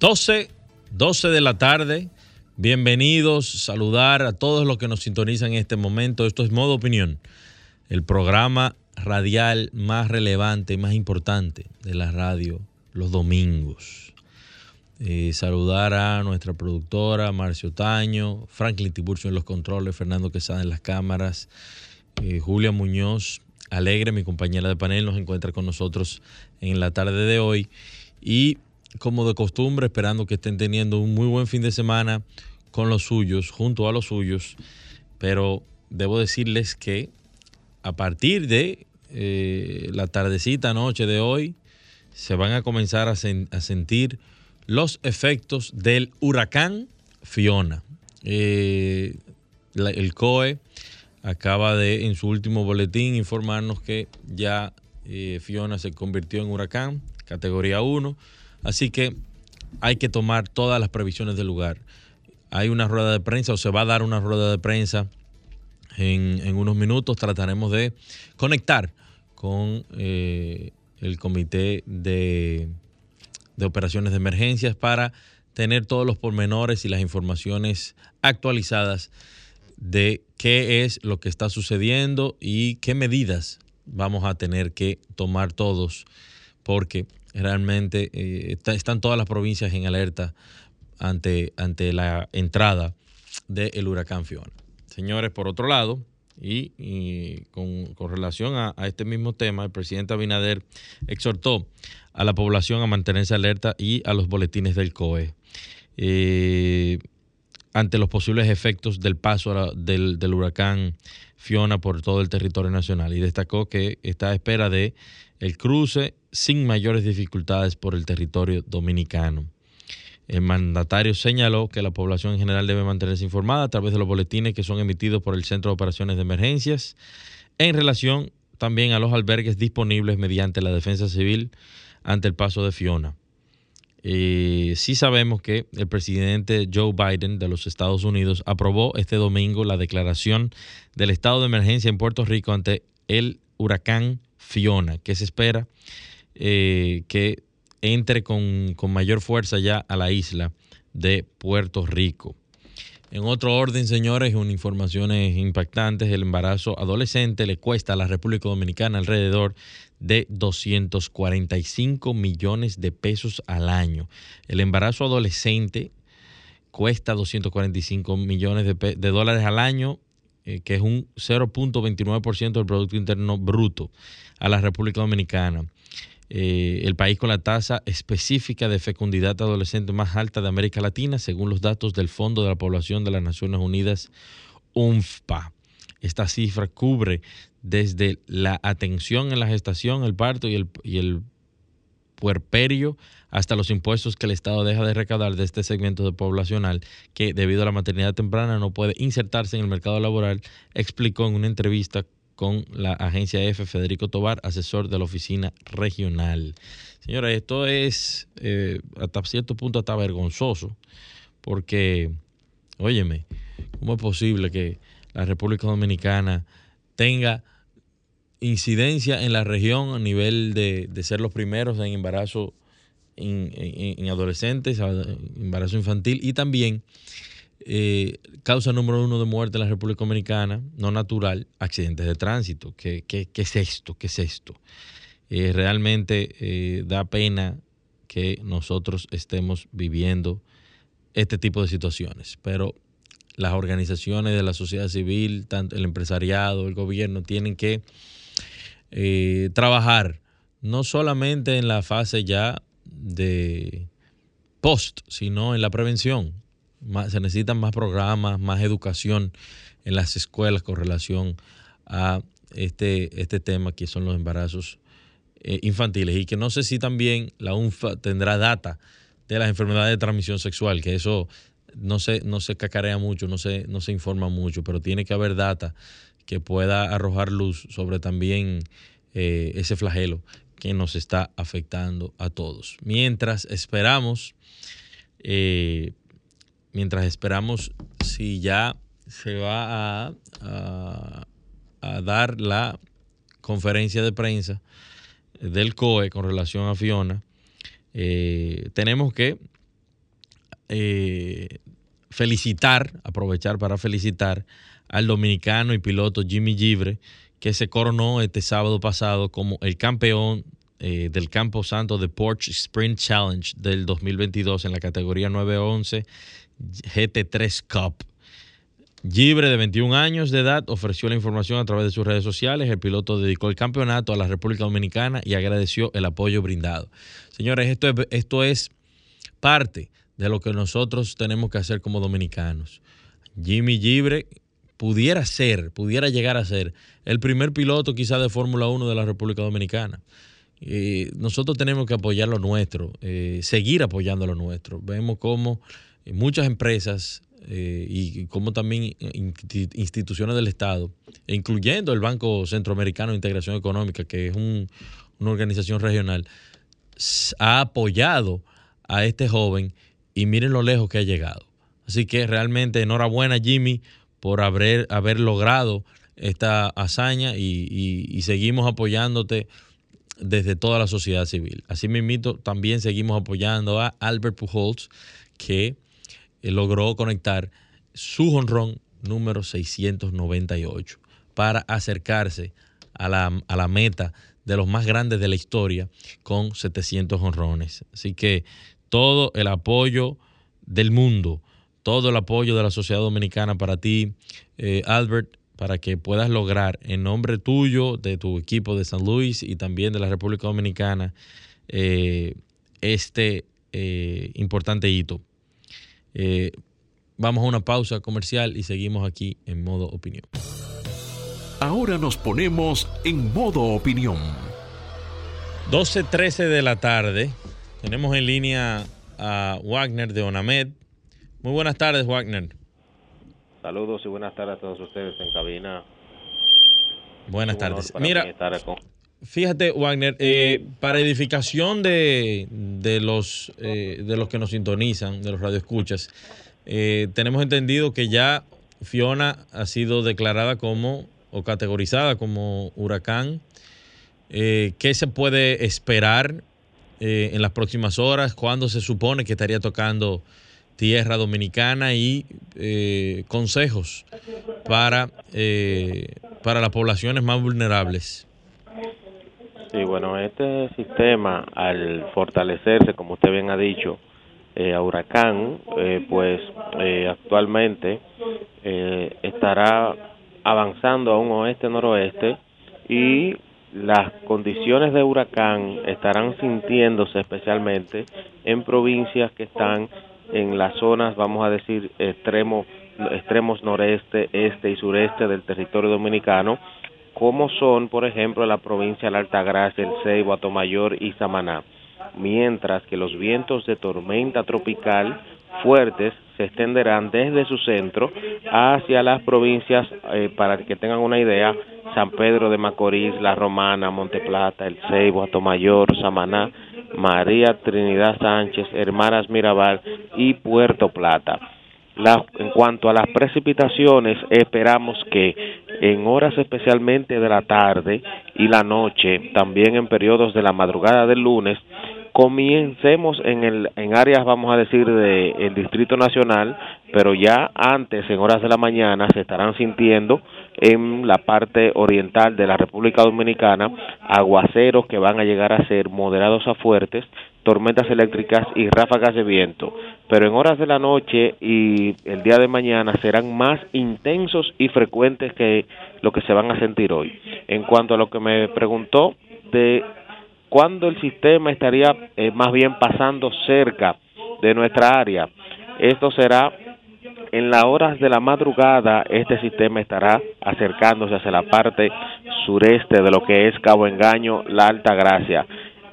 12, 12 de la tarde. Bienvenidos, saludar a todos los que nos sintonizan en este momento. Esto es Modo Opinión, el programa radial más relevante más importante de la radio los domingos. Eh, saludar a nuestra productora Marcio Taño, Franklin Tiburcio en los controles, Fernando Quesada en las cámaras, eh, Julia Muñoz, Alegre, mi compañera de panel, nos encuentra con nosotros en la tarde de hoy. Y como de costumbre, esperando que estén teniendo un muy buen fin de semana con los suyos, junto a los suyos. Pero debo decirles que a partir de eh, la tardecita noche de hoy, se van a comenzar a, sentir los efectos del huracán Fiona. Eh, el COE acaba de, en su último boletín, informarnos que ya eh, Fiona se convirtió en huracán, categoría 1 Así que hay que tomar todas las previsiones del lugar. Hay una rueda de prensa o se va a dar una rueda de prensa en, unos minutos. Trataremos de conectar con eh, el comité de, de operaciones de emergencias para tener todos los pormenores y las informaciones actualizadas de qué es lo que está sucediendo y qué medidas vamos a tener que tomar todos, porque realmente eh, están todas las provincias en alerta ante, ante la entrada del huracán Fiona. Señores, por otro lado, y, con, relación a, este mismo tema, el presidente Abinader exhortó a la población a mantenerse alerta y a los boletines del COE. Eh, ante los posibles efectos del paso del, del, huracán Fiona por todo el territorio nacional y destacó que está a espera de el cruce sin mayores dificultades por el territorio dominicano. El mandatario señaló que la población en general debe mantenerse informada a través de los boletines que son emitidos por el Centro de Operaciones de Emergencias en relación también a los albergues disponibles mediante la defensa civil ante el paso de Fiona. Eh, sí sabemos que el presidente Joe Biden de los Estados Unidos aprobó este domingo la declaración del estado de emergencia en Puerto Rico ante el huracán Fiona, que se espera eh, que entre con, mayor fuerza ya a la isla de Puerto Rico. En otro orden, señores, con informaciones impactantes, el embarazo adolescente le cuesta a la República Dominicana alrededor de 245 millones de pesos al año. El embarazo adolescente cuesta 245 millones de, de dólares al año, eh, que es un 0.29% del Producto Interno Bruto a la República Dominicana. Eh, el país con la tasa específica de fecundidad adolescente más alta de América Latina, según los datos del Fondo de la Población de las Naciones Unidas, UNFPA. Esta cifra cubre desde la atención en la gestación, el parto y el, puerperio hasta los impuestos que el Estado deja de recaudar de este segmento de poblacional que debido a la maternidad temprana no puede insertarse en el mercado laboral, explicó en una entrevista con la agencia F, Federico Tobar, asesor de la oficina regional. Señora, esto es eh, hasta cierto punto hasta vergonzoso, porque, óyeme, ¿cómo es posible que la República Dominicana tenga incidencia en la región a nivel de, ser los primeros en embarazo en adolescentes, embarazo infantil y también eh, causa número uno de muerte en la República Dominicana, no natural, accidentes de tránsito. ¿Qué, qué, es esto? ¿Qué es esto? Eh, realmente eh, da pena que nosotros estemos viviendo este tipo de situaciones, pero las organizaciones de la sociedad civil, tanto el empresariado, el gobierno, tienen que trabajar no solamente en la fase ya de post, sino en la prevención se necesitan más programas, más educación en las escuelas con relación a este, este tema que son los embarazos eh, infantiles y que no sé si también la UNFA tendrá data de las enfermedades de transmisión sexual, que eso no se, no se cacarea mucho, no se, no se informa mucho, pero tiene que haber data que pueda arrojar luz sobre también eh, ese flagelo que nos está afectando a todos. Mientras esperamos, eh, mientras esperamos si ya se va a, dar la conferencia de prensa del COE con relación a Fiona, eh, tenemos que felicitar, aprovechar para felicitar al dominicano y piloto Jimmy Gibre, que se coronó este sábado pasado como el campeón eh, del Campo Santo de Porsche Sprint Challenge del 2022 en la categoría 911 GT3 Cup. Gibre, de 21 años de edad, ofreció la información a través de sus redes sociales. El piloto dedicó el campeonato a la República Dominicana y agradeció el apoyo brindado. Señores, esto es, esto es parte de lo que nosotros tenemos que hacer como dominicanos. Jimmy Gibre pudiera ser, pudiera llegar a ser el primer piloto quizá de Fórmula 1 de la República Dominicana. Eh, nosotros tenemos que apoyar lo nuestro, eh, seguir apoyando lo nuestro. Vemos cómo muchas empresas eh, y como también instituciones del Estado, incluyendo el Banco Centroamericano de Integración Económica, que es una organización regional, ha apoyado a este joven y miren lo lejos que ha llegado. Así que realmente enhorabuena Jimmy por haber, haber logrado esta hazaña y, seguimos apoyándote desde toda la sociedad civil. Así mismo también seguimos apoyando a Albert Pujols, que logró conectar su honrón número 698 para acercarse a la, a la meta de los más grandes de la historia con 700 honrones. Así que todo el apoyo del mundo todo el apoyo de la sociedad dominicana para ti, eh, Albert, para que puedas lograr en nombre tuyo, de tu equipo de San Luis y también de la República Dominicana, eh, este eh, importante hito. Vamos a una pausa comercial y seguimos aquí en modo opinión. Ahora nos ponemos en modo opinión. 12.13 de la tarde. Tenemos en línea a Wagner de Onamed muy buenas tardes, Wagner. Saludos y buenas tardes a todos ustedes en cabina. Buenas tardes. Mira, fíjate, Wagner, eh, para edificación de, los, eh, de los que nos sintonizan, de los radioescuchas, eh, tenemos entendido que ya Fiona ha sido declarada como o categorizada como huracán. ¿Qué se puede esperar en las próximas horas? ¿Cuándo se supone que estaría tocando tierra dominicana y eh, consejos para, eh, para las poblaciones más vulnerables. Sí, bueno, este sistema al fortalecerse, como usted bien ha dicho, eh, a huracán, pues actualmente estará avanzando a un oeste-noroeste y las condiciones de huracán estarán sintiéndose especialmente en provincias que están en las zonas, vamos a decir, extremo, extremos noreste, este y sureste del territorio dominicano, como son, por ejemplo, la provincia de la Altagracia, el Ceibo, Atomayor y Samaná, mientras que los vientos de tormenta tropical fuertes se extenderán desde su centro hacia las provincias, eh, para que tengan una idea, San Pedro de Macorís, La Romana, Monteplata, El Ceibo, Atomayor, Samaná, María Trinidad Sánchez, Hermanas Mirabal y Puerto Plata. En cuanto a las precipitaciones, esperamos que en horas especialmente de la tarde y la noche, también en periodos de la madrugada del lunes, Comiencemos en, el, en áreas, vamos a decir, del Distrito Nacional, pero ya antes, en horas de la mañana, se estarán sintiendo en la parte oriental de la República Dominicana aguaceros que van a llegar a ser moderados a fuertes, tormentas eléctricas y ráfagas de viento. Pero en horas de la noche y el día de mañana serán más intensos y frecuentes que lo que se van a sentir hoy. En cuanto a lo que me preguntó de cuándo el sistema estaría eh, más bien pasando cerca de nuestra área. Esto será en las horas de la madrugada, este sistema estará acercándose hacia la parte sureste de lo que es Cabo Engaño, La Alta Gracia.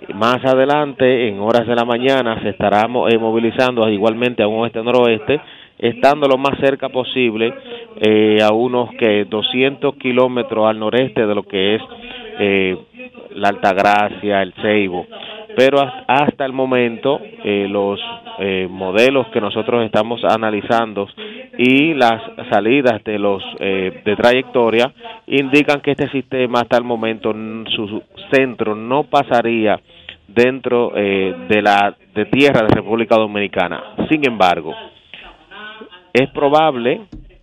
Más adelante, en horas de la mañana, se estará eh, movilizando igualmente a un oeste-noroeste, estando lo más cerca posible eh, a unos que 200 kilómetros al noreste de lo que es eh, la Altagracia, el Ceibo. Pero hasta el momento eh, los eh, modelos que nosotros estamos analizando y las salidas de los eh, de trayectoria indican que este sistema hasta el momento su centro no pasaría dentro de la de tierra de República Dominicana. Sin embargo, es probable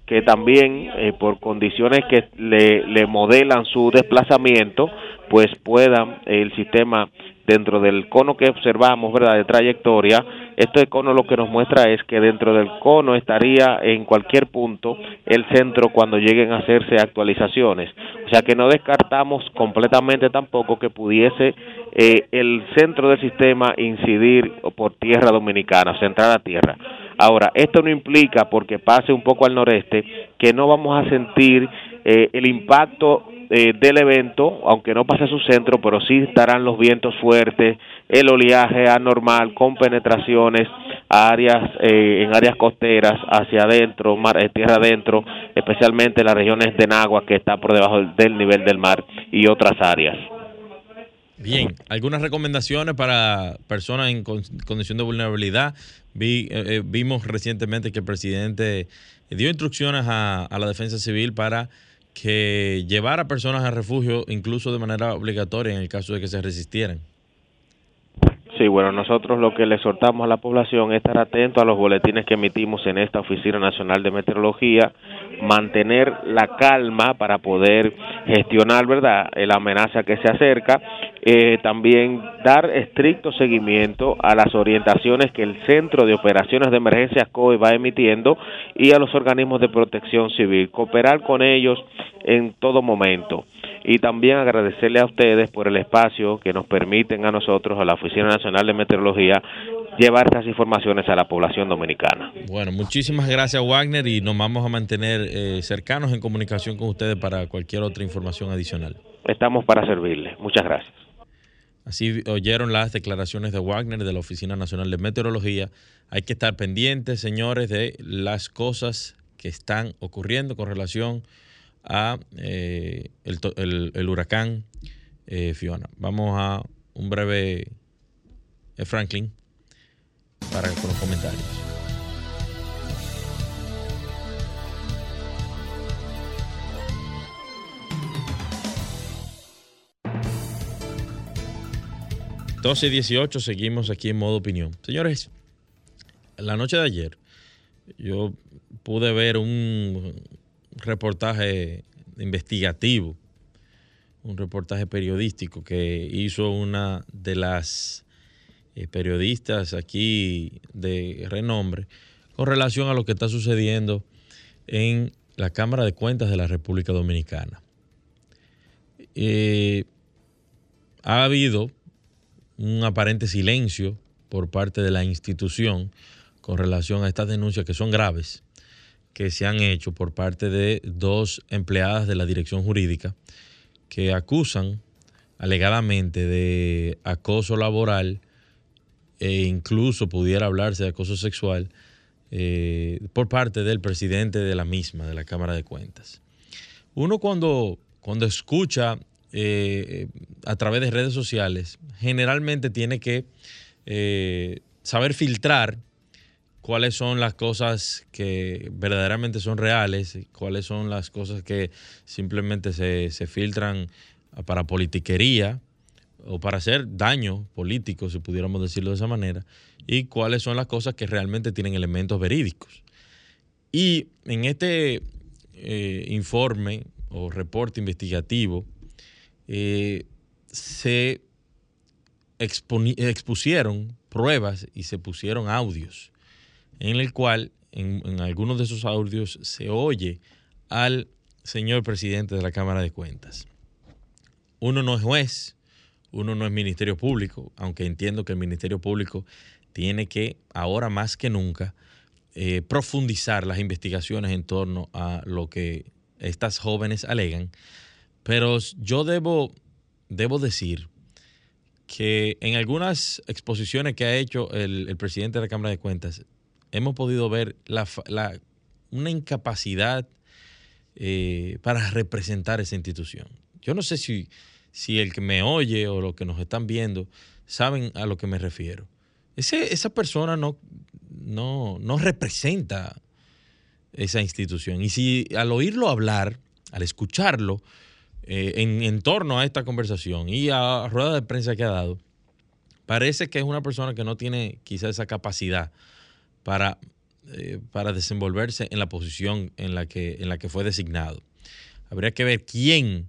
que también por condiciones que le, le modelan su desplazamiento, pues pueda el sistema dentro del cono que observamos, ¿verdad?, de trayectoria, este cono lo que nos muestra es que dentro del cono estaría en cualquier punto el centro cuando lleguen a hacerse actualizaciones. O sea que no descartamos completamente tampoco que pudiese eh, el centro del sistema incidir por tierra dominicana, o entrar a tierra. Ahora, esto no implica, porque pase un poco al noreste, que no vamos a sentir eh, el impacto eh, del evento, aunque no pase a su centro, pero sí estarán los vientos fuertes, el oleaje anormal con penetraciones áreas eh, en áreas costeras hacia adentro, mar, eh, tierra adentro, especialmente en las regiones de Nagua que está por debajo del nivel del mar y otras áreas. Bien, algunas recomendaciones para personas en condición de vulnerabilidad. Vi, vimos recientemente que el presidente dio instrucciones a, a la defensa civil para que llevar a personas a refugio incluso de manera obligatoria en el caso de que se resistieran. Sí, bueno, nosotros lo que le exhortamos a la población es estar atento a los boletines que emitimos en esta Oficina Nacional de Meteorología, mantener la calma para poder gestionar, ¿verdad?, la amenaza que se acerca, eh, también dar estricto seguimiento a las orientaciones que el Centro de Operaciones de Emergencias COE va emitiendo y a los organismos de protección civil, cooperar con ellos en todo momento y también agradecerle a ustedes por el espacio que nos permiten a nosotros, a la Oficina Nacional de Meteorología, llevar estas informaciones a la población dominicana. Bueno, muchísimas gracias Wagner y nos vamos a mantener eh, cercanos en comunicación con ustedes para cualquier otra información adicional. Estamos para servirle. Muchas gracias. Así oyeron las declaraciones de Wagner de la Oficina Nacional de Meteorología. Hay que estar pendientes, señores, de las cosas que están ocurriendo con relación a eh, el, huracán eh, Fiona. Vamos a un breve eh, Franklin para con los comentarios. y 18, seguimos aquí en modo opinión. Señores, la noche de ayer yo pude ver un reportaje investigativo, un reportaje periodístico que hizo una de las eh, periodistas aquí de renombre con relación a lo que está sucediendo en la Cámara de Cuentas de la República Dominicana. Eh, ha habido un aparente silencio por parte de la institución con relación a estas denuncias que son graves que se han hecho por parte de dos empleadas de la dirección jurídica que acusan alegadamente de acoso laboral e incluso pudiera hablarse de acoso sexual eh, por parte del presidente de la misma, de la Cámara de Cuentas. Uno cuando, cuando escucha eh, a través de redes sociales, generalmente tiene que eh, saber filtrar cuáles son las cosas que verdaderamente son reales, cuáles son las cosas que simplemente se, filtran para politiquería o para hacer daño político, si pudiéramos decirlo de esa manera, y cuáles son las cosas que realmente tienen elementos verídicos. Y en este eh, informe o reporte investigativo eh, se expusieron pruebas y se pusieron audios en el cual en, algunos de esos audios se oye al señor presidente de la Cámara de Cuentas. Uno no es juez, uno no es Ministerio Público, aunque entiendo que el Ministerio Público tiene que, ahora más que nunca, eh, profundizar las investigaciones en torno a lo que estas jóvenes alegan, Pero yo debo, debo decir que en algunas exposiciones que ha hecho el, presidente de la Cámara de Cuentas, hemos podido ver una incapacidad eh, para representar esa institución. Yo no sé si, si el que me oye o los que nos están viendo saben a lo que me refiero. esa persona no, no, no representa esa institución. Y si al oírlo hablar, al escucharlo, eh, en, torno a esta conversación y a rueda de prensa que ha dado, parece que es una persona que no tiene quizá esa capacidad para, eh, para desenvolverse en la posición en la, que, en la que fue designado. Habría que ver quién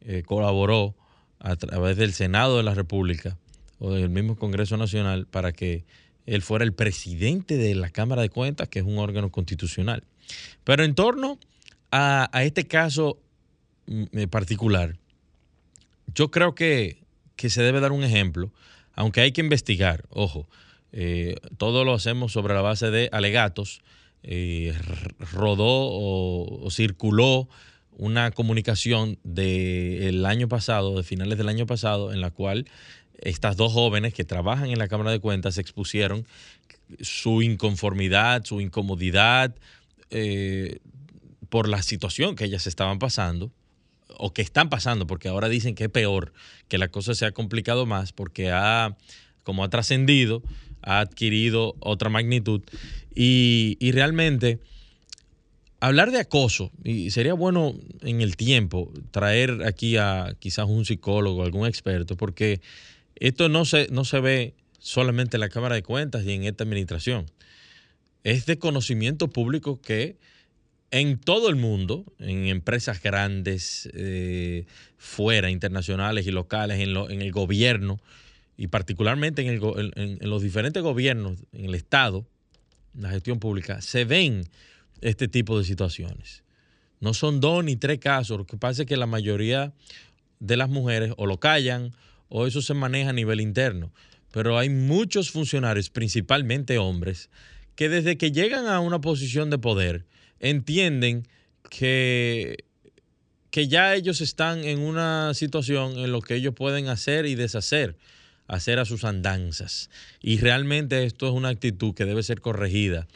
eh, colaboró a través del Senado de la República o del mismo Congreso Nacional para que él fuera el presidente de la Cámara de Cuentas, que es un órgano constitucional. Pero en torno a, a este caso Mm, particular, yo creo que, se debe dar un ejemplo, aunque hay que investigar, ojo, eh, todo lo hacemos sobre la base de alegatos, eh, rodó o, circuló una comunicación del año pasado, de finales del año pasado, en la cual estas dos jóvenes que trabajan en la Cámara de Cuentas expusieron su inconformidad, su incomodidad eh, por la situación que ellas estaban pasando o que están pasando, porque ahora dicen que es peor, que la cosa se ha complicado más, porque ha, como ha trascendido, ha adquirido otra magnitud. Y, realmente, hablar de acoso, y sería bueno en el tiempo traer aquí a quizás un psicólogo, algún experto, porque esto no se, no se ve solamente en la Cámara de Cuentas y en esta administración. Es de conocimiento público que en todo el mundo, en empresas grandes, eh, fuera, internacionales y locales, en, el gobierno, y particularmente en, los diferentes gobiernos, en el Estado, en la gestión pública, se ven este tipo de situaciones. No son dos ni tres casos, lo que pasa es que la mayoría de las mujeres o lo callan o eso se maneja a nivel interno. Pero hay muchos funcionarios, principalmente hombres, que desde que llegan a una posición de poder, entienden que, que ya ellos están en una situación en lo que ellos pueden hacer y deshacer, hacer a sus andanzas. Y realmente esto es una actitud que debe ser corregida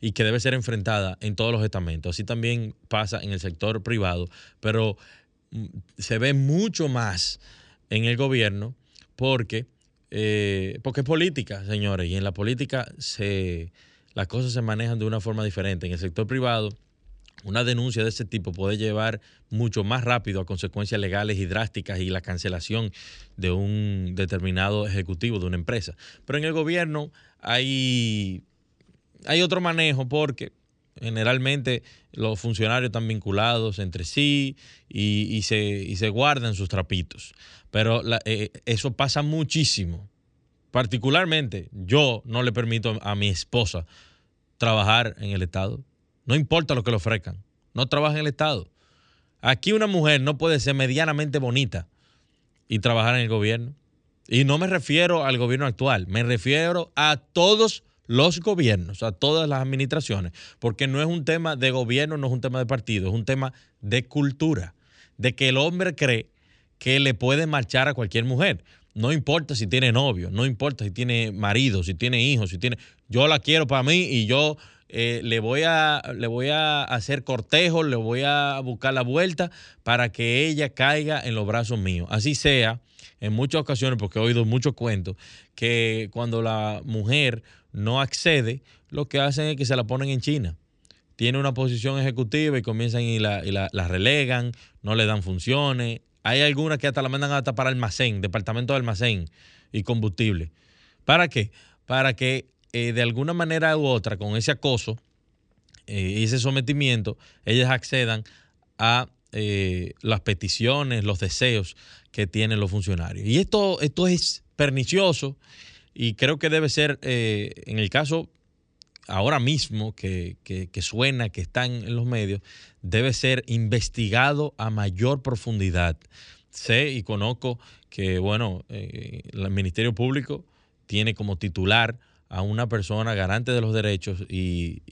y que debe ser enfrentada en todos los estamentos. Así también pasa en el sector privado, pero mm, se ve mucho más en el gobierno porque, eh, porque es política, señores, y en la política se las cosas se manejan de una forma diferente. En el sector privado, una denuncia de ese tipo puede llevar mucho más rápido a consecuencias legales y drásticas y la cancelación de un determinado ejecutivo de una empresa. Pero en el gobierno hay, hay otro manejo porque generalmente los funcionarios están vinculados entre sí y, se, se, guardan sus trapitos. Pero eh, eso pasa muchísimo. Particularmente, yo no le permito a mi esposa trabajar en el Estado. No importa lo que le ofrezcan. No trabaja en el Estado. Aquí una mujer no puede ser medianamente bonita y trabajar en el gobierno. Y no me refiero al gobierno actual, me refiero a todos los gobiernos, a todas las administraciones, porque no es un tema de gobierno, no es un tema de partido, es un tema de cultura, de que el hombre cree que le puede marchar a cualquier mujer. No importa si tiene novio, no importa si tiene marido, si tiene hijos, si tiene. Yo la quiero para mí y yo eh, le, voy a, le voy a hacer cortejo, le voy a buscar la vuelta para que ella caiga en los brazos míos. Así sea, en muchas ocasiones, porque he oído muchos cuentos, que cuando la mujer no accede, lo que hacen es que se la ponen en China. Tiene una posición ejecutiva y comienzan y la, y la, la relegan, no le dan funciones, hay algunas que hasta la mandan hasta para almacén, departamento de almacén y combustible. ¿Para qué? Para que eh, de alguna manera u otra, con ese acoso eh, y ese sometimiento, ellas accedan a eh, las peticiones, los deseos que tienen los funcionarios. Y esto, esto es pernicioso y creo que debe ser, en el caso ahora mismo que, suena, que está en, los medios, debe ser investigado a mayor profundidad. Sé y conozco que, bueno, eh, el Ministerio Público tiene como titular a una persona garante de los derechos y,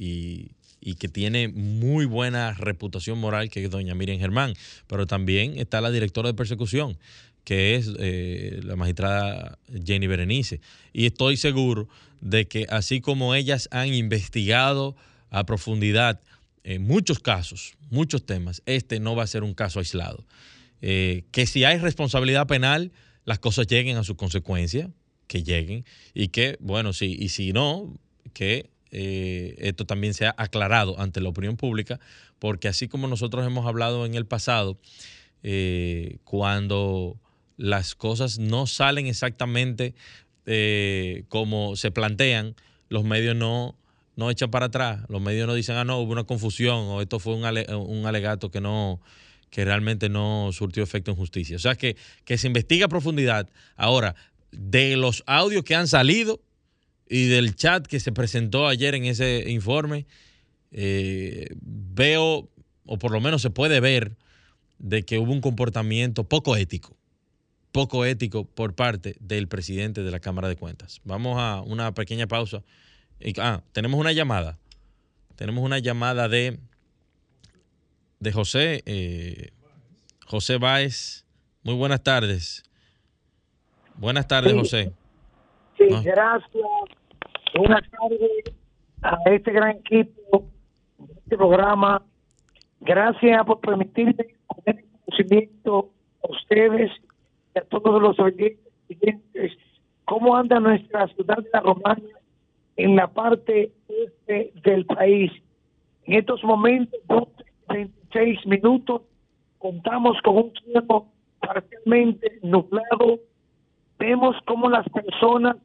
y que tiene muy buena reputación moral, que es doña Miriam Germán. Pero también está la directora de persecución, que es eh, la magistrada Jenny Berenice. Y estoy seguro de que así como ellas han investigado a profundidad en muchos casos, muchos temas, este no va a ser un caso aislado. Eh, que si hay responsabilidad penal, las cosas lleguen a su consecuencia, que lleguen, y que, bueno, sí, y si no, que eh, esto también sea aclarado ante la opinión pública, porque así como nosotros hemos hablado en el pasado, eh, cuando las cosas no salen exactamente como se plantean, los medios no no echan para atrás. Los medios no dicen, ah, no, hubo una confusión o esto fue un, alegato que no que realmente no surtió efecto en justicia. O sea, que, que se investiga a profundidad. Ahora, de los audios que han salido y del chat que se presentó ayer en ese informe, eh, veo, o por lo menos se puede ver, de que hubo un comportamiento poco ético, poco ético por parte del presidente de la Cámara de Cuentas. Vamos a una pequeña pausa ah, tenemos una llamada. Tenemos una llamada de, de José, eh, José Báez. Muy buenas tardes. Buenas tardes, José. Sí, gracias. Buenas tardes a este gran equipo de este programa. Gracias por permitirme poner conocimiento a ustedes y a todos los oyentes cómo anda nuestra ciudad de la Romana en la parte este del país. En estos momentos, 26 minutos, contamos con un cielo parcialmente nublado. Vemos cómo las personas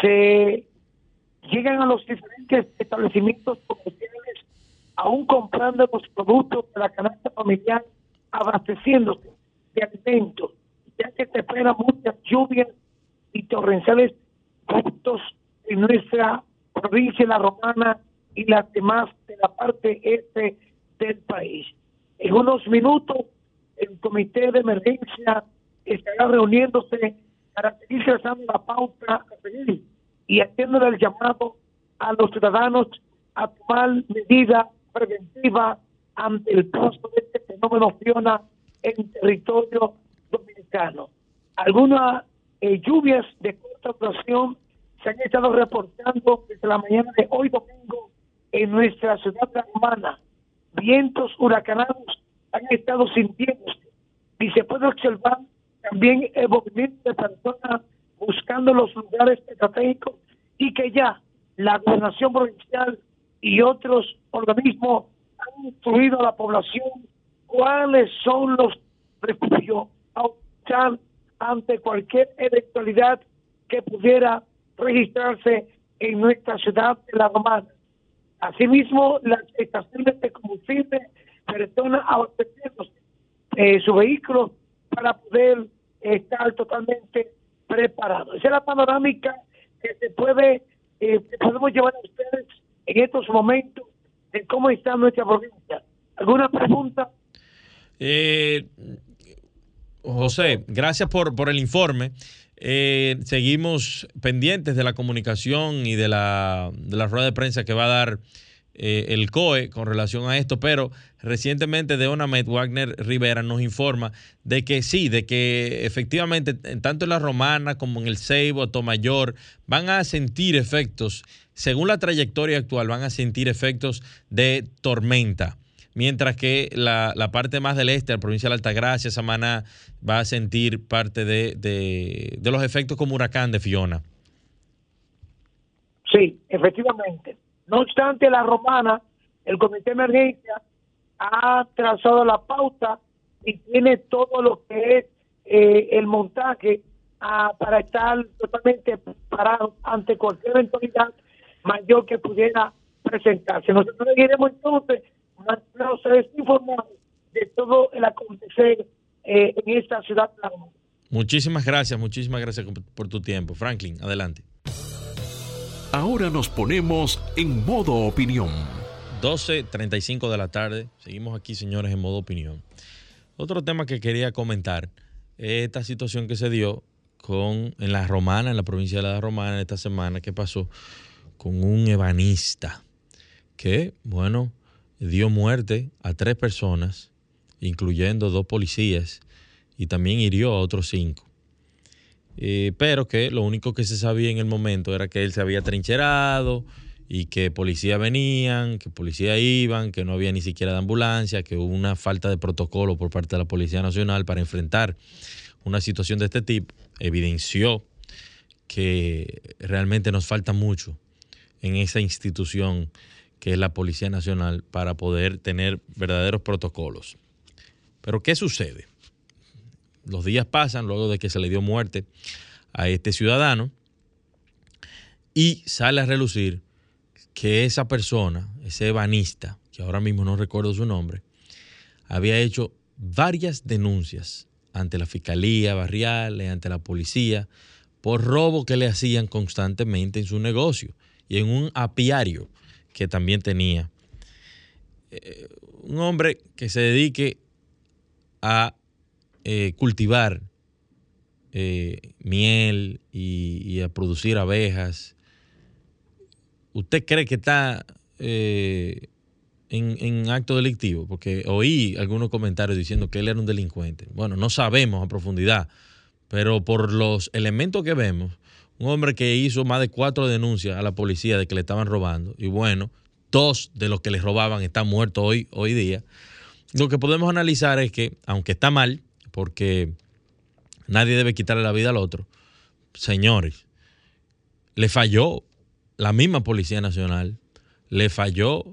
se llegan a los diferentes establecimientos comerciales, aún comprando los productos de la canasta familiar, abasteciéndose de alimentos, ya que se esperan muchas lluvias y torrenciales productos en nuestra provincia La Romana y las demás de la parte este del país. En unos minutos, el comité de emergencia estará reuniéndose para seguir trazando la pauta y haciéndole el llamado a los ciudadanos a tomar medidas preventivas ante el paso de este fenómeno Fiona en territorio dominicano. Algunas eh, lluvias de corta duración se han estado reportando desde la mañana de hoy domingo en nuestra ciudad romana. Vientos huracanados han estado sintiéndose y se puede observar también el movimiento de personas buscando los lugares estratégicos y que ya la gobernación provincial y otros organismos han instruido a la población cuáles son los refugios a ante cualquier eventualidad que pudiera registrarse en nuestra ciudad de La Romana. Asimismo, las estaciones de combustible personas abasteciendo eh, su vehículo para poder estar totalmente preparados. Esa es la panorámica que se puede, eh, podemos llevar a ustedes en estos momentos de cómo está nuestra provincia. ¿Alguna pregunta? Eh, José, gracias por, por el informe. Eh, seguimos pendientes de la comunicación y de la, de la rueda de prensa que va a dar eh, el COE con relación a esto, pero recientemente de Onamed Wagner Rivera nos informa de que sí, de que efectivamente tanto en la Romana como en el Ceibo, Tomayor, van a sentir efectos, según la trayectoria actual, van a sentir efectos de tormenta mientras que la, parte más del este, la provincia de Altagracia, Samaná, va a sentir parte de, los efectos como huracán de Fiona. Sí, efectivamente. No obstante, la romana, el comité de emergencia ha trazado la pauta y tiene todo lo que es eh, el montaje ah, para estar totalmente preparado ante cualquier eventualidad mayor que pudiera presentarse. Nosotros iremos entonces no se les de todo el acontecer eh, en esta ciudad. Muchísimas gracias, muchísimas gracias por tu tiempo. Franklin, adelante. Ahora nos ponemos en modo opinión. 12.35 de la tarde. Seguimos aquí, señores, en modo opinión. Otro tema que quería comentar es esta situación que se dio con en la Romana, en la provincia de la Romana, esta semana, que pasó con un ebanista que, bueno, dio muerte a tres personas, incluyendo dos policías, y también hirió a otros cinco. Eh, pero que lo único que se sabía en el momento era que él se había trincherado y que policías venían, que policías iban, que no había ni siquiera de ambulancia, que hubo una falta de protocolo por parte de la Policía Nacional para enfrentar una situación de este tipo, evidenció que realmente nos falta mucho en esa institución que es la Policía Nacional para poder tener verdaderos protocolos. Pero ¿qué sucede? Los días pasan luego de que se le dio muerte a este ciudadano y sale a relucir que esa persona, ese ebanista, que ahora mismo no recuerdo su nombre, había hecho varias denuncias ante la Fiscalía Barrial, ante la policía, por robo que le hacían constantemente en su negocio y en un apiario que también tenía. Eh, un hombre que se dedique a eh, cultivar eh, miel y, a producir abejas. ¿Usted cree que está en, en, acto delictivo? Porque oí algunos comentarios diciendo que él era un delincuente. Bueno, no sabemos a profundidad, pero por los elementos que vemos, un hombre que hizo más de cuatro denuncias a la policía de que le estaban robando, y bueno, dos de los que le robaban están muertos hoy, hoy día. Lo que podemos analizar es que, aunque está mal, porque nadie debe quitarle la vida al otro, señores, le falló la misma Policía Nacional, le falló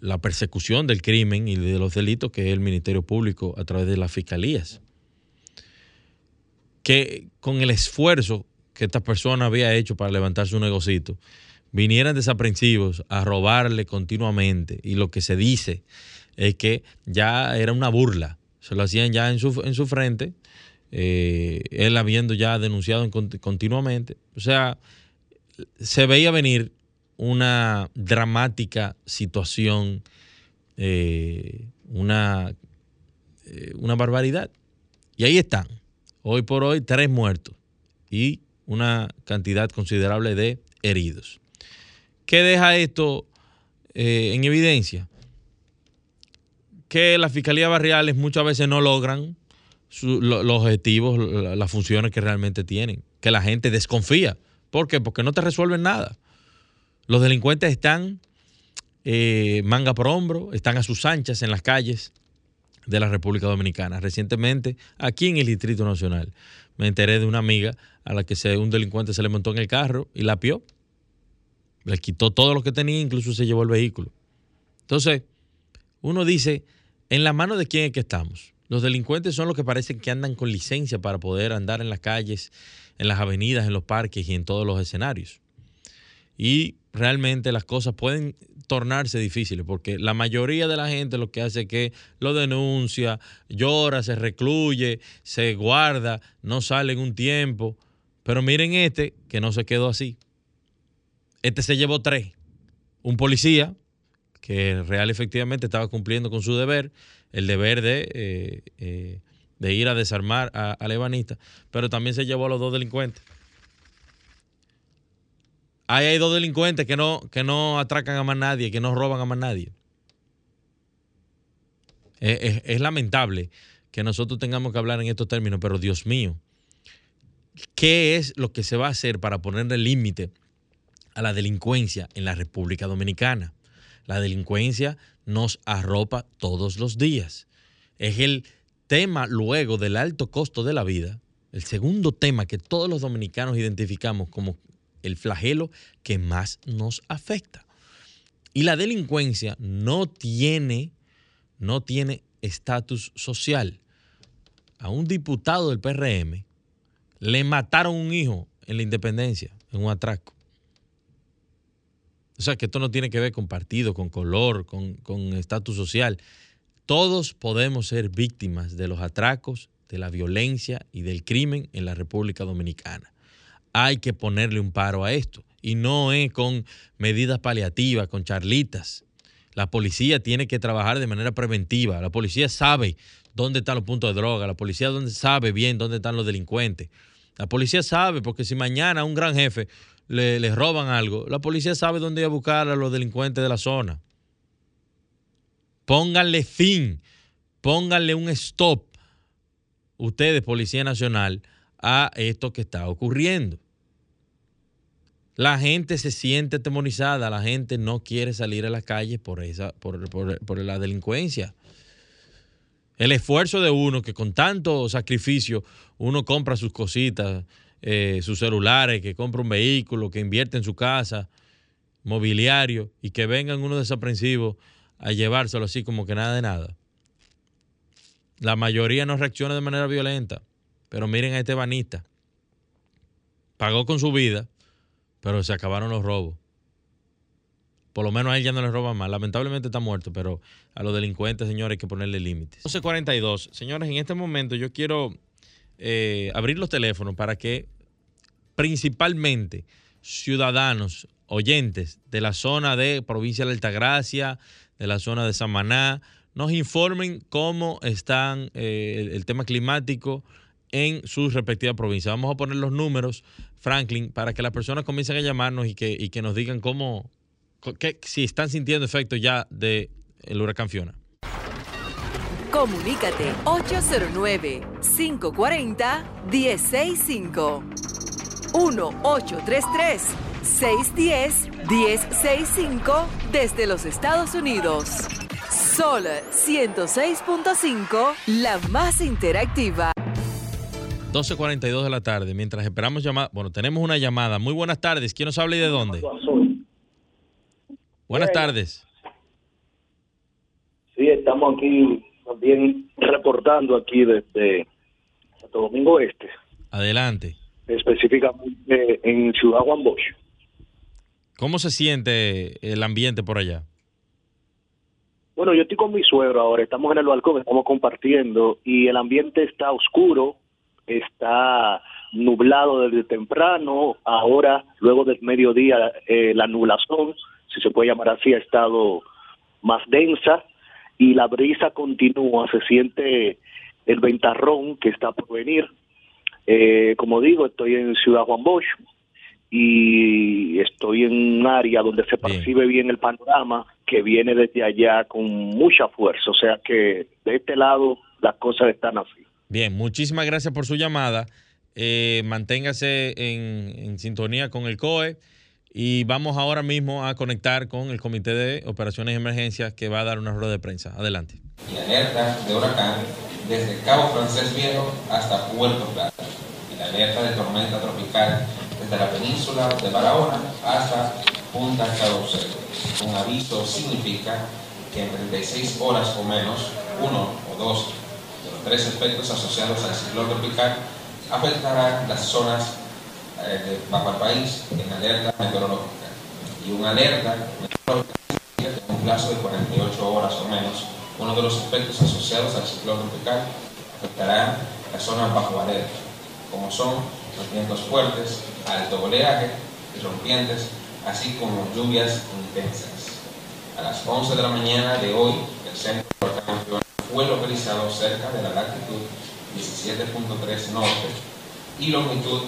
la persecución del crimen y de los delitos que es el Ministerio Público a través de las fiscalías. Que con el esfuerzo que esta persona había hecho para levantar su negocito, vinieran desaprensivos a robarle continuamente. Y lo que se dice es que ya era una burla. Se lo hacían ya en su, en su frente, eh, él habiendo ya denunciado continuamente. O sea, se veía venir una dramática situación, eh, una, eh, una barbaridad. Y ahí están. Hoy por hoy, tres muertos. Y una cantidad considerable de heridos. ¿Qué deja esto en evidencia? Que las fiscalías barriales muchas veces no logran los objetivos, las funciones que realmente tienen. Que la gente desconfía. ¿Por qué? Porque no te resuelven nada. Los delincuentes están eh, manga por hombro, están a sus anchas en las calles de la República Dominicana. Recientemente, aquí en el Distrito Nacional, me enteré de una amiga a la que un delincuente se le montó en el carro y la pió. Le quitó todo lo que tenía, incluso se llevó el vehículo. Entonces, uno dice, ¿en la mano de quién es que estamos? Los delincuentes son los que parecen que andan con licencia para poder andar en las calles, en las avenidas, en los parques y en todos los escenarios. Y realmente las cosas pueden tornarse difíciles porque la mayoría de la gente lo que hace es que lo denuncia, llora, se recluye, se guarda, no sale en un tiempo. Pero miren este que no se quedó así. Este se llevó tres. Un policía que real efectivamente estaba cumpliendo con su deber, el deber de, eh, eh, de ir a desarmar al ebanista, pero también se llevó a los dos delincuentes. Ahí hay dos delincuentes que no, que no atracan a más nadie, que no roban a más nadie. Es, lamentable que nosotros tengamos que hablar en estos términos, pero Dios mío, ¿qué es lo que se va a hacer para ponerle límite a la delincuencia en la República Dominicana? La delincuencia nos arropa todos los días. Es el tema luego del alto costo de la vida, el segundo tema que todos los dominicanos identificamos como el flagelo que más nos afecta. Y la delincuencia no tiene, no tiene estatus social. A un diputado del PRM le mataron un hijo en la independencia, en un atraco. O sea que esto no tiene que ver con partido, con color, con estatus social. Todos podemos ser víctimas de los atracos, de la violencia y del crimen en la República Dominicana hay que ponerle un paro a esto. Y no es con medidas paliativas, con charlitas. La policía tiene que trabajar de manera preventiva. La policía sabe dónde están los puntos de droga. La policía sabe bien dónde están los delincuentes. La policía sabe, porque si mañana un gran jefe le, roban algo, la policía sabe dónde ir a buscar a los delincuentes de la zona. Pónganle fin, pónganle un stop, ustedes, Policía Nacional, a esto que está ocurriendo. La gente se siente atemorizada, la gente no quiere salir a las calles por, esa, por, por la delincuencia. El esfuerzo de uno que con tanto sacrificio uno compra sus cositas, eh, sus celulares, que compra un vehículo, que invierte en su casa, mobiliario, y que vengan unos desaprensivos a llevárselo así como que nada de nada. La mayoría no reacciona de manera violenta, pero miren a este banista. Pagó con su vida, pero se acabaron los robos. Por lo menos a él ya no le roban más. Lamentablemente está muerto, pero a los delincuentes, señores, hay que ponerle límites. 12.42. Señores, en este momento yo quiero eh, abrir los teléfonos para que principalmente ciudadanos, oyentes de la zona de provincia de Altagracia, de la zona de Samaná, nos informen cómo están eh, el, tema climático en sus respectivas provincias. Vamos a poner los números, Franklin, para que las personas comiencen a llamarnos y que, y que nos digan cómo, si están sintiendo efecto ya del el huracán Fiona. Comunícate 809-540-1065. 1-833-610-1065 desde los Estados Unidos. Sol 106.5, la más interactiva. 12.42 de la tarde, mientras esperamos llamar, bueno, tenemos una llamada. Muy buenas tardes, ¿quién nos habla y de dónde? Buenas tardes. Sí, estamos aquí también reportando aquí desde Santo Domingo Este. Adelante. Específicamente en Ciudad Juan Bosch. ¿Cómo se siente el ambiente por allá? Bueno, yo estoy con mi suegro ahora, estamos en el balcón, estamos compartiendo y el ambiente está oscuro, está nublado desde temprano, ahora, luego del mediodía, eh, la nublación si se puede llamar así, ha estado más densa y la brisa continúa, se siente el ventarrón que está por venir. Eh, como digo, estoy en Ciudad Juan Bosch y estoy en un área donde se percibe bien. el panorama que viene desde allá con mucha fuerza, o sea que de este lado las cosas están así. Bien, muchísimas gracias por su llamada. Eh, manténgase en, en sintonía con el COE y vamos ahora mismo a conectar con el Comité de Operaciones y Emergencias que va a dar una rueda de prensa. Adelante. Y alerta de huracán desde Cabo Francés Viejo hasta Puerto Plata. Y la alerta de tormenta tropical desde la península de Barahona hasta Punta Cauce. Un aviso significa que en 36 horas o menos, uno o dos de los tres efectos asociados al ciclón tropical afectarán las zonas eh, bajo el país en alerta meteorológica. Y una alerta meteorológica en un plazo de 48 horas o menos. Uno de los efectos asociados al ciclón tropical afectará las zonas bajo alerta, como son los vientos fuertes, alto oleaje y rompientes, así como lluvias intensas. A las 11 de la mañana de hoy, el centro de fue localizado cerca de la latitud 17.3 norte y longitud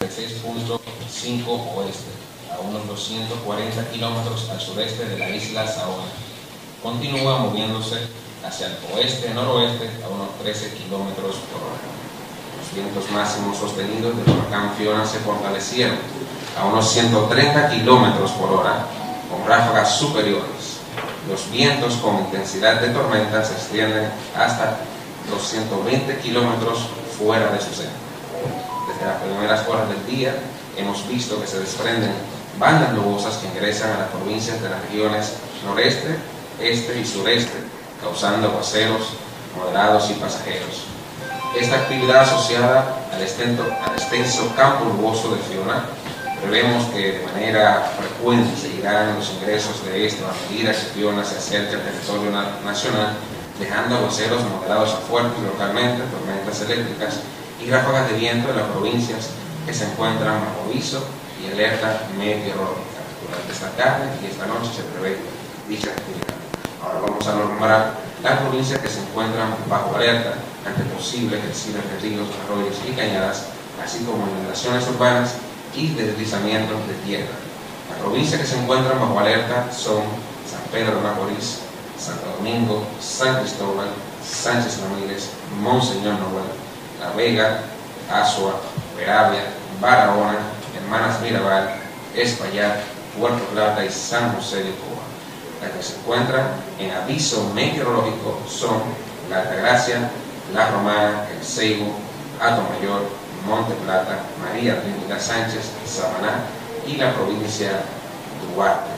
66.5 oeste, a unos 240 kilómetros al sureste de la isla Saona. Continúa moviéndose hacia el oeste-noroeste a unos 13 kilómetros por hora. Los vientos máximos sostenidos del huracán Fiona se fortalecieron a unos 130 kilómetros por hora, con ráfagas superiores. Los vientos con intensidad de tormenta se extienden hasta los 120 kilómetros fuera de su centro desde las primeras horas del día hemos visto que se desprenden bandas nubosas que ingresan a las provincias de las regiones noreste, este y sureste, causando aguaceros moderados y pasajeros. Esta actividad asociada al extenso, al extenso campo nuboso de Fiona, prevemos que de manera frecuente seguirán los ingresos de esta a medida que Fiona se acerca al territorio nacional, dejando aguaceros moderados a fuertes localmente, tormentas eléctricas y ráfagas de viento en las provincias que se encuentran bajo aviso y alerta meteorológica. Durante esta tarde y esta noche se prevé dicha actividad. Ahora vamos a nombrar las provincias que se encuentran bajo alerta ante posibles crecidas de ríos, arroyos y cañadas, así como inundaciones urbanas y deslizamientos de tierra. Las provincias que se encuentran bajo alerta son San Pedro de Macorís, Santo Domingo, San Cristóbal, Sánchez Ramírez, Monseñor Noel, La Vega, Asua, Peravia, Barahona, Hermanas Mirabal, Espaillat, Puerto Plata y San José de Cuba. Las que se encuentran en aviso meteorológico son La Altagracia, La Romana, El Ceibo, Alto Mayor, Monte Plata, María Trinidad Sánchez, Samaná y la provincia de Duarte.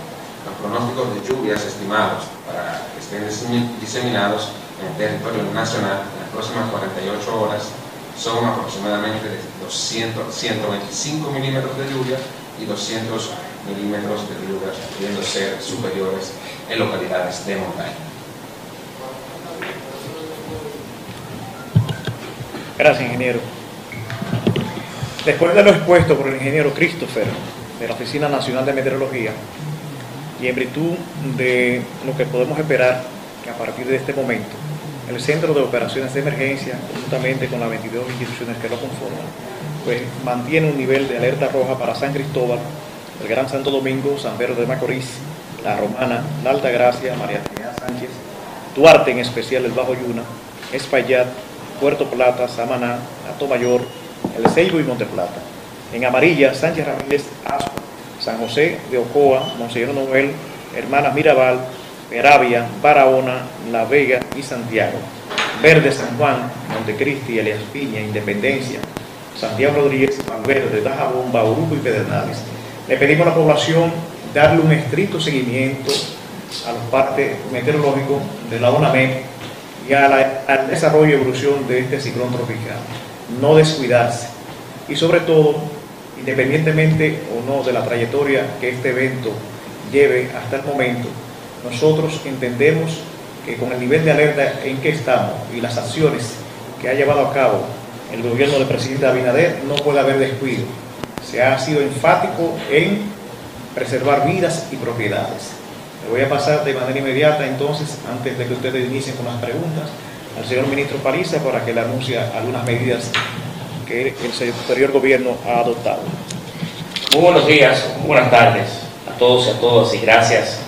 Los pronósticos de lluvias estimados para que estén diseminados en el territorio nacional en las próximas 48 horas son aproximadamente de 200, 125 milímetros de lluvia y 200 milímetros de lluvia, pudiendo ser superiores en localidades de montaña. Gracias, ingeniero. Después de lo expuesto por el ingeniero Christopher de la Oficina Nacional de Meteorología, y en virtud de lo que podemos esperar que a partir de este momento el Centro de Operaciones de Emergencia, conjuntamente con las 22 instituciones que lo conforman, pues mantiene un nivel de alerta roja para San Cristóbal, el Gran Santo Domingo, San Pedro de Macorís, La Romana, La Alta Gracia, María Trinidad Sánchez, Duarte en especial el Bajo Yuna, Espaillat, Puerto Plata, Samaná, Mayor, El Ceibo y Monte Plata. En amarilla, Sánchez Ramírez, Asco, San José de Ocoa, Monseñor Noel, Hermanas Mirabal, Peravia, Barahona, La Vega y Santiago. Verde San Juan, Montecristi, Elias Piña, Independencia, Santiago Rodríguez, Valverde, Dajabón, Bauruco y Pedernales. Le pedimos a la población darle un estricto seguimiento a los partes meteorológicos de la ONAME y al desarrollo y evolución de este ciclón tropical. No descuidarse y sobre todo, independientemente o no de la trayectoria que este evento lleve hasta el momento, nosotros entendemos que con el nivel de alerta en que estamos y las acciones que ha llevado a cabo el gobierno del presidente Abinader, no puede haber descuido. Se ha sido enfático en preservar vidas y propiedades. Le voy a pasar de manera inmediata entonces, antes de que ustedes inicien con las preguntas, al señor ministro Pariza para que le anuncie algunas medidas que el superior gobierno ha adoptado. Muy buenos días, buenas tardes a todos y a todas y gracias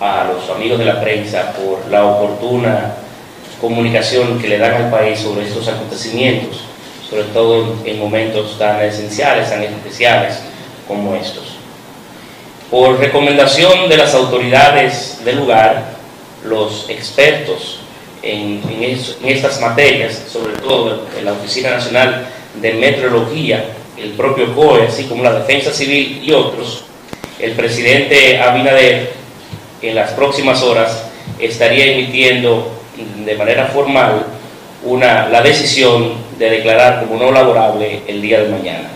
a los amigos de la prensa por la oportuna comunicación que le dan al país sobre estos acontecimientos, sobre todo en momentos tan esenciales, tan especiales como estos. Por recomendación de las autoridades del lugar, los expertos en, estas materias, sobre todo en la Oficina Nacional de Meteorología, el propio COE, así como la Defensa Civil y otros, el presidente Abinader en las próximas horas estaría emitiendo de manera formal una, la decisión de declarar como no laborable el día de mañana.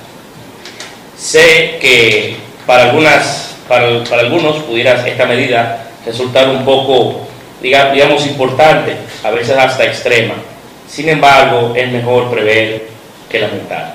Sé que para, algunas, para, para algunos pudiera esta medida resultar un poco, digamos, importante, a veces hasta extrema. Sin embargo, es mejor prever que lamentar.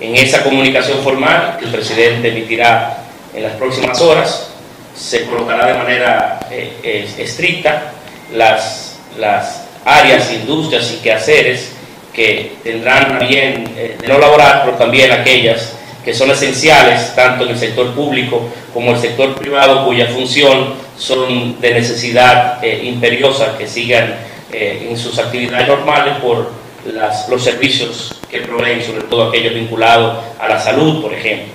En esa comunicación formal que el presidente emitirá en las próximas horas, se colocará de manera eh, estricta las, las áreas, industrias y quehaceres que tendrán bien eh, de no laborar, pero también aquellas que son esenciales tanto en el sector público como el sector privado, cuya función son de necesidad eh, imperiosa que sigan en sus actividades normales por las, los servicios que proveen, sobre todo aquellos vinculados a la salud, por ejemplo.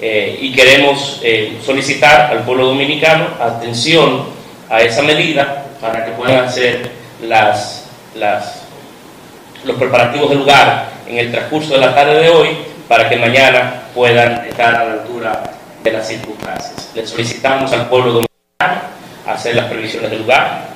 Eh, y queremos eh, solicitar al pueblo dominicano atención a esa medida para que puedan hacer las, las, los preparativos del lugar en el transcurso de la tarde de hoy para que mañana puedan estar a la altura de las circunstancias. Le solicitamos al pueblo dominicano hacer las previsiones del lugar,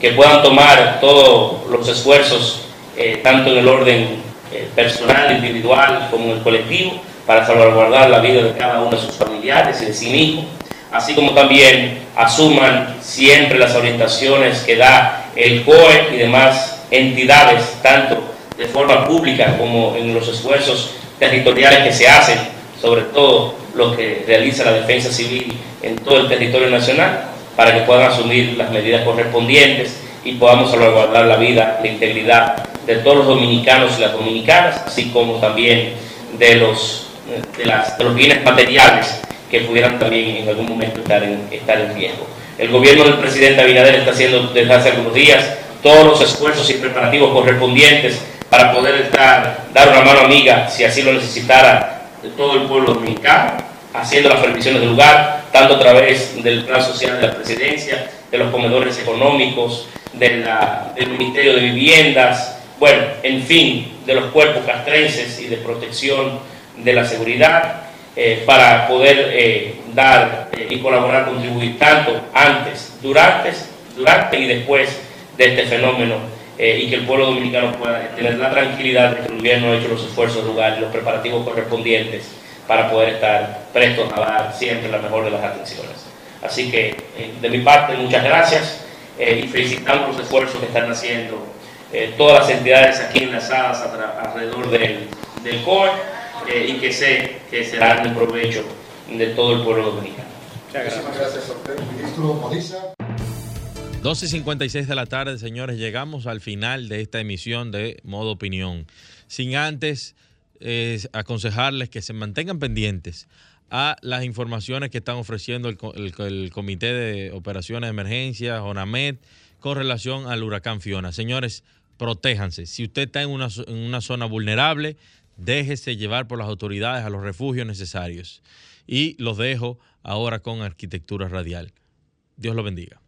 que puedan tomar todos los esfuerzos, eh, tanto en el orden personal, individual como en el colectivo, para salvaguardar la vida de cada uno de sus familiares y de sí mismo, así como también asuman siempre las orientaciones que da el COE y demás entidades, tanto de forma pública como en los esfuerzos territoriales que se hacen, sobre todo lo que realiza la defensa civil en todo el territorio nacional, para que puedan asumir las medidas correspondientes y podamos salvaguardar la vida, la integridad de todos los dominicanos y las dominicanas, así como también de los de, las, los bienes materiales que pudieran también en algún momento estar en, estar en riesgo. El gobierno del presidente Abinader está haciendo desde hace algunos días todos los esfuerzos y preparativos correspondientes para poder estar, dar una mano amiga, si así lo necesitara, de todo el pueblo dominicano, haciendo las previsiones del lugar, tanto a través del plan social de la presidencia, de los comedores económicos, del Ministerio de Viviendas, bueno, en fin, de los cuerpos castrenses y de protección de la seguridad, eh, para poder eh, dar eh, y colaborar, contribuir tanto antes, durante, durante y después de este fenómeno y que el pueblo dominicano pueda tener la tranquilidad de que el gobierno ha hecho los esfuerzos lugar y los preparativos correspondientes para poder estar prestos a dar siempre la mejor de las atenciones. Así que de mi parte muchas gracias y felicitamos los esfuerzos que están haciendo todas las entidades aquí enlazadas alrededor del, del COE eh, y que sé que será de provecho de todo el pueblo dominicano. Muchas gracias a usted, ministro Modiza. 12.56 de la tarde, señores, llegamos al final de esta emisión de Modo Opinión. Sin antes aconsejarles que se mantengan pendientes a las informaciones que están ofreciendo el, Comité de Operaciones de Emergencia, ONAMED, con relación al huracán Fiona. Señores, protéjanse. Si usted está en una, en una zona vulnerable, déjese llevar por las autoridades a los refugios necesarios. Y los dejo ahora con Arquitectura Radial. Dios lo bendiga.